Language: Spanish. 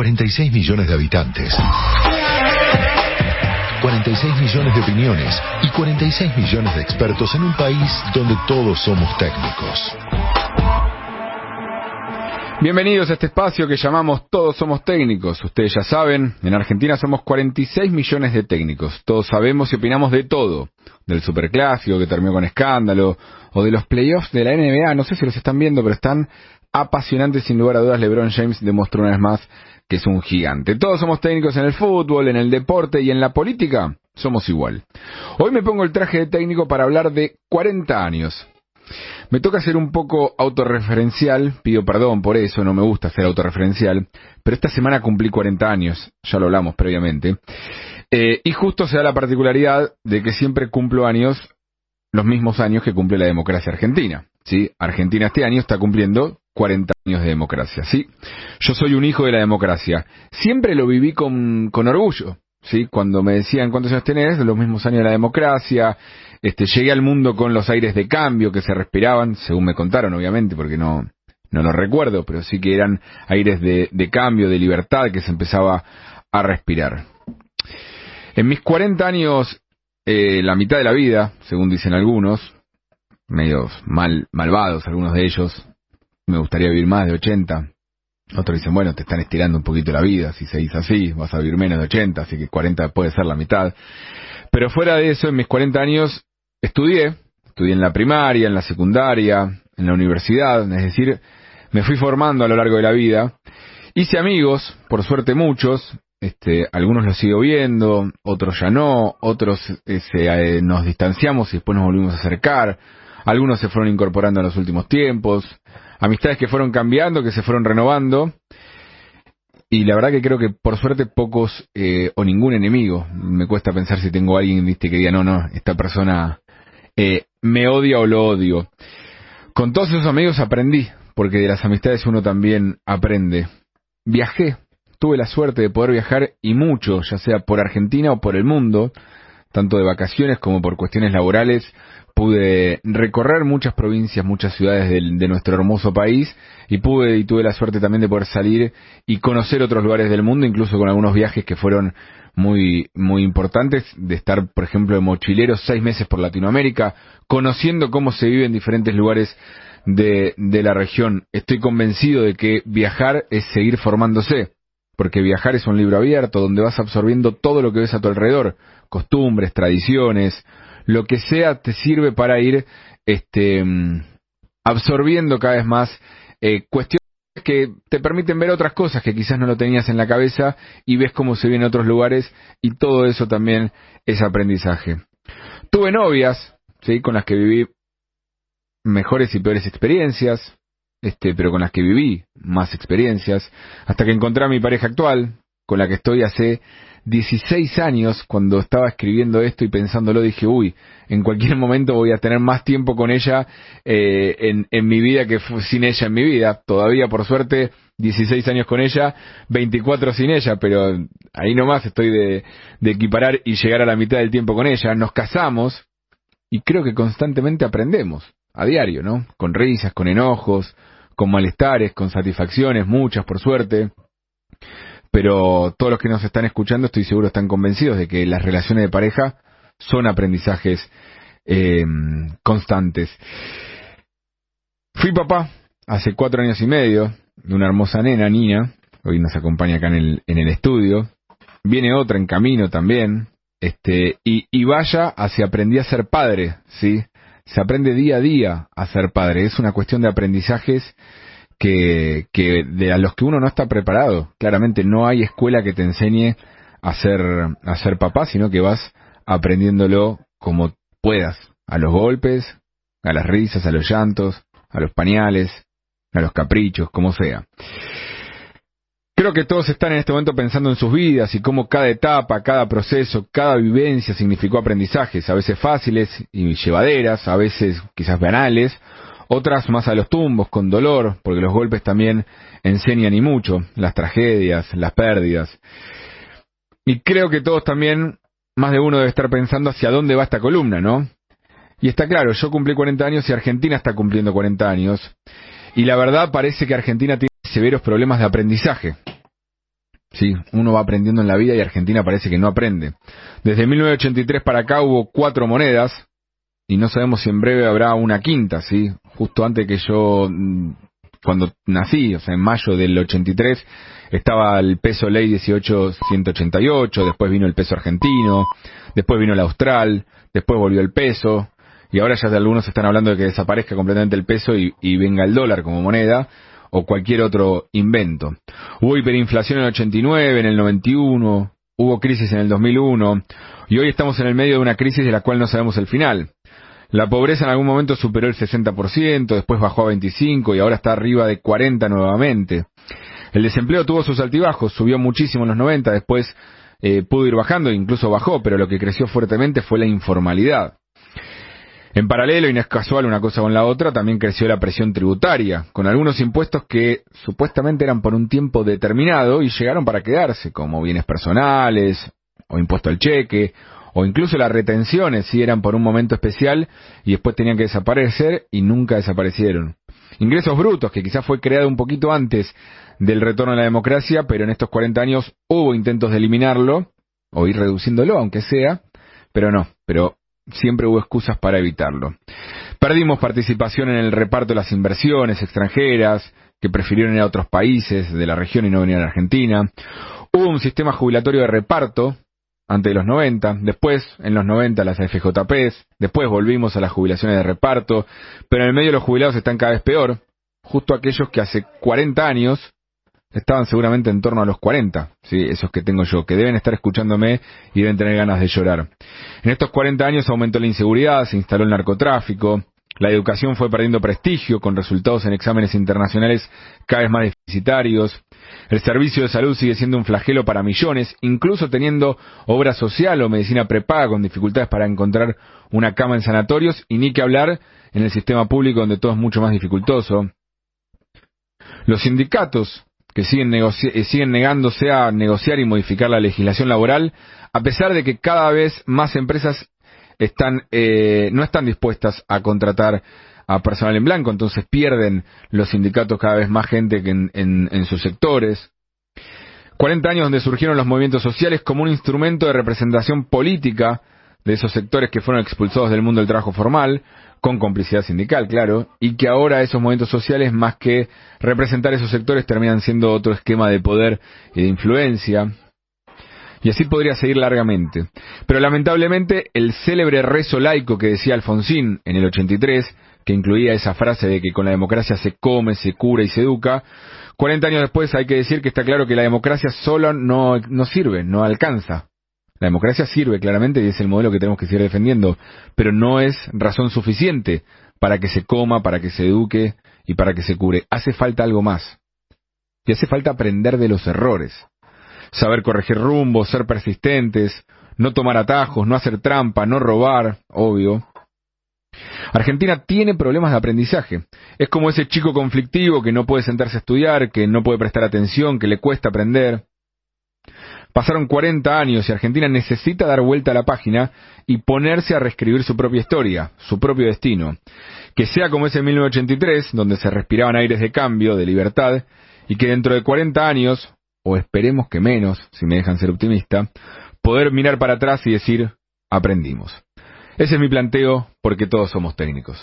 46 millones de habitantes. 46 millones de opiniones y 46 millones de expertos en un país donde todos somos técnicos. Bienvenidos a este espacio que llamamos Todos Somos Técnicos. Ustedes ya saben, en Argentina somos 46 millones de técnicos. Todos sabemos y opinamos de todo. Del superclásico que terminó con escándalo, o de los playoffs de la NBA. No sé si los están viendo, pero están apasionantes sin lugar a dudas. LeBron James demostró una vez más que es un gigante. Todos somos técnicos en el fútbol, en el deporte y en la política. Somos igual. Hoy me pongo el traje de técnico para hablar de 40 años. Me toca ser un poco autorreferencial, pido perdón por eso, no me gusta ser autorreferencial, pero esta semana cumplí 40 años, ya lo hablamos previamente, eh, y justo se da la particularidad de que siempre cumplo años, los mismos años que cumple la democracia argentina. ¿sí? Argentina este año está cumpliendo 40 años de democracia. ¿sí? Yo soy un hijo de la democracia. Siempre lo viví con, con orgullo. ¿sí? Cuando me decían cuántos años tenés, los mismos años de la democracia, este, llegué al mundo con los aires de cambio que se respiraban, según me contaron, obviamente, porque no, no lo recuerdo, pero sí que eran aires de, de cambio, de libertad que se empezaba a respirar. En mis 40 años, eh, la mitad de la vida, según dicen algunos, medios mal, malvados algunos de ellos, me gustaría vivir más de 80. Otros dicen, bueno, te están estirando un poquito la vida, si se dice así, vas a vivir menos de 80, así que 40 puede ser la mitad. Pero fuera de eso, en mis 40 años estudié, estudié en la primaria, en la secundaria, en la universidad, es decir, me fui formando a lo largo de la vida. Hice amigos, por suerte muchos, este, algunos los sigo viendo, otros ya no, otros eh, eh, nos distanciamos y después nos volvimos a acercar, algunos se fueron incorporando en los últimos tiempos, amistades que fueron cambiando, que se fueron renovando, y la verdad que creo que por suerte pocos eh, o ningún enemigo. Me cuesta pensar si tengo alguien ¿viste, que diga, no, no, esta persona eh, me odia o lo odio. Con todos esos amigos aprendí, porque de las amistades uno también aprende. Viajé, tuve la suerte de poder viajar y mucho, ya sea por Argentina o por el mundo, tanto de vacaciones como por cuestiones laborales, pude recorrer muchas provincias, muchas ciudades de, nuestro hermoso país y pude y tuve la suerte también de poder salir y conocer otros lugares del mundo, incluso con algunos viajes que fueron muy muy importantes, de estar, por ejemplo, de mochilero seis meses por Latinoamérica, conociendo cómo se vive en diferentes lugares de, de la región. Estoy convencido de que viajar es seguir formándose, porque viajar es un libro abierto donde vas absorbiendo todo lo que ves a tu alrededor, costumbres, tradiciones, lo que sea te sirve para ir este, absorbiendo cada vez más eh, cuestiones que te permiten ver otras cosas que quizás no lo tenías en la cabeza y ves cómo se ve en otros lugares y todo eso también es aprendizaje. Tuve novias, ¿sí? con las que viví mejores y peores experiencias, este, pero con las que viví más experiencias, hasta que encontré a mi pareja actual, con la que estoy hace 16 años, cuando estaba escribiendo esto y pensándolo, dije, uy, en cualquier momento voy a tener más tiempo con ella eh, en, mi vida que sin ella en mi vida. Todavía, por suerte, 16 años con ella, 24 sin ella, pero ahí nomás estoy de equiparar y llegar a la mitad del tiempo con ella. Nos casamos y creo que constantemente aprendemos, a diario, ¿no? Con risas, con enojos, con malestares, con satisfacciones, muchas por suerte pero todos los que nos están escuchando estoy seguro están convencidos de que las relaciones de pareja son aprendizajes eh, constantes. Fui papá hace cuatro años y medio de una hermosa nena, Nina, hoy nos acompaña acá en el, en el estudio. Viene otra en camino también, este, y, y vaya hacia aprendí a ser padre, ¿sí? Se aprende día a día a ser padre, es una cuestión de aprendizajes que, que de a los que uno no está preparado. Claramente no hay escuela que te enseñe a ser, a ser papá, sino que vas aprendiéndolo como puedas, a los golpes, a las risas, a los llantos, a los pañales, a los caprichos, como sea. Creo que todos están en este momento pensando en sus vidas y cómo cada etapa, cada proceso, cada vivencia significó aprendizajes, a veces fáciles y llevaderas, a veces quizás banales, otras más a los tumbos, con dolor, porque los golpes también enseñan y mucho, las tragedias, las pérdidas. Y creo que todos también, más de uno debe estar pensando hacia dónde va esta columna, ¿no? Y está claro, yo cumplí 40 años y Argentina está cumpliendo 40 años. Y la verdad parece que Argentina tiene severos problemas de aprendizaje. Sí, uno va aprendiendo en la vida y Argentina parece que no aprende. Desde 1983 para acá hubo cuatro monedas y no sabemos si en breve habrá una quinta, ¿sí? Justo antes que yo, mm, cuando nací, o sea, en mayo del 83, estaba el peso ley 18188, después vino el peso argentino, después vino el austral, después volvió el peso, y ahora ya algunos están hablando de que desaparezca completamente el peso y, y venga el dólar como moneda, o cualquier otro invento. Hubo hiperinflación en el 89, en el 91, hubo crisis en el 2001 y hoy estamos en el medio de una crisis de la cual no sabemos el final. La pobreza en algún momento superó el 60%, después bajó a 25% y ahora está arriba de 40% nuevamente. El desempleo tuvo sus altibajos, subió muchísimo en los 90, después eh, pudo ir bajando, incluso bajó, pero lo que creció fuertemente fue la informalidad. En paralelo, y no es casual una cosa con la otra, también creció la presión tributaria, con algunos impuestos que supuestamente eran por un tiempo determinado y llegaron para quedarse, como bienes personales, o impuesto al cheque, o incluso las retenciones, si eran por un momento especial y después tenían que desaparecer y nunca desaparecieron. Ingresos brutos, que quizás fue creado un poquito antes del retorno a la democracia, pero en estos 40 años hubo intentos de eliminarlo, o ir reduciéndolo, aunque sea, pero no, pero siempre hubo excusas para evitarlo. Perdimos participación en el reparto de las inversiones extranjeras, que prefirieron ir a otros países de la región y no venir a Argentina. Hubo un sistema jubilatorio de reparto antes de los 90, después en los 90 las FJPs, después volvimos a las jubilaciones de reparto, pero en el medio los jubilados están cada vez peor, justo aquellos que hace 40 años estaban seguramente en torno a los 40, ¿sí? esos que tengo yo, que deben estar escuchándome y deben tener ganas de llorar. En estos 40 años aumentó la inseguridad, se instaló el narcotráfico, la educación fue perdiendo prestigio con resultados en exámenes internacionales cada vez más deficitarios, el servicio de salud sigue siendo un flagelo para millones, incluso teniendo obra social o medicina prepaga con dificultades para encontrar una cama en sanatorios y ni que hablar en el sistema público donde todo es mucho más dificultoso. Los sindicatos que siguen, eh, siguen negándose a negociar y modificar la legislación laboral, a pesar de que cada vez más empresas están, eh, no están dispuestas a contratar a personal en blanco, entonces pierden los sindicatos cada vez más gente que en, en sus sectores. 40 años donde surgieron los movimientos sociales como un instrumento de representación política de esos sectores que fueron expulsados del mundo del trabajo formal, con complicidad sindical, claro, y que ahora esos movimientos sociales, más que representar esos sectores, terminan siendo otro esquema de poder y de influencia. Y así podría seguir largamente. Pero lamentablemente el célebre rezo laico que decía Alfonsín en el 83, que incluía esa frase de que con la democracia se come, se cura y se educa, 40 años después hay que decir que está claro que la democracia solo no, no sirve, no alcanza. La democracia sirve claramente y es el modelo que tenemos que seguir defendiendo, pero no es razón suficiente para que se coma, para que se eduque y para que se cure. Hace falta algo más. Y hace falta aprender de los errores. Saber corregir rumbo, ser persistentes, no tomar atajos, no hacer trampa, no robar, obvio. Argentina tiene problemas de aprendizaje. Es como ese chico conflictivo que no puede sentarse a estudiar, que no puede prestar atención, que le cuesta aprender. Pasaron 40 años y Argentina necesita dar vuelta a la página y ponerse a reescribir su propia historia, su propio destino. Que sea como ese 1983, donde se respiraban aires de cambio, de libertad, y que dentro de 40 años, o esperemos que menos, si me dejan ser optimista, poder mirar para atrás y decir, aprendimos. Ese es mi planteo porque todos somos técnicos.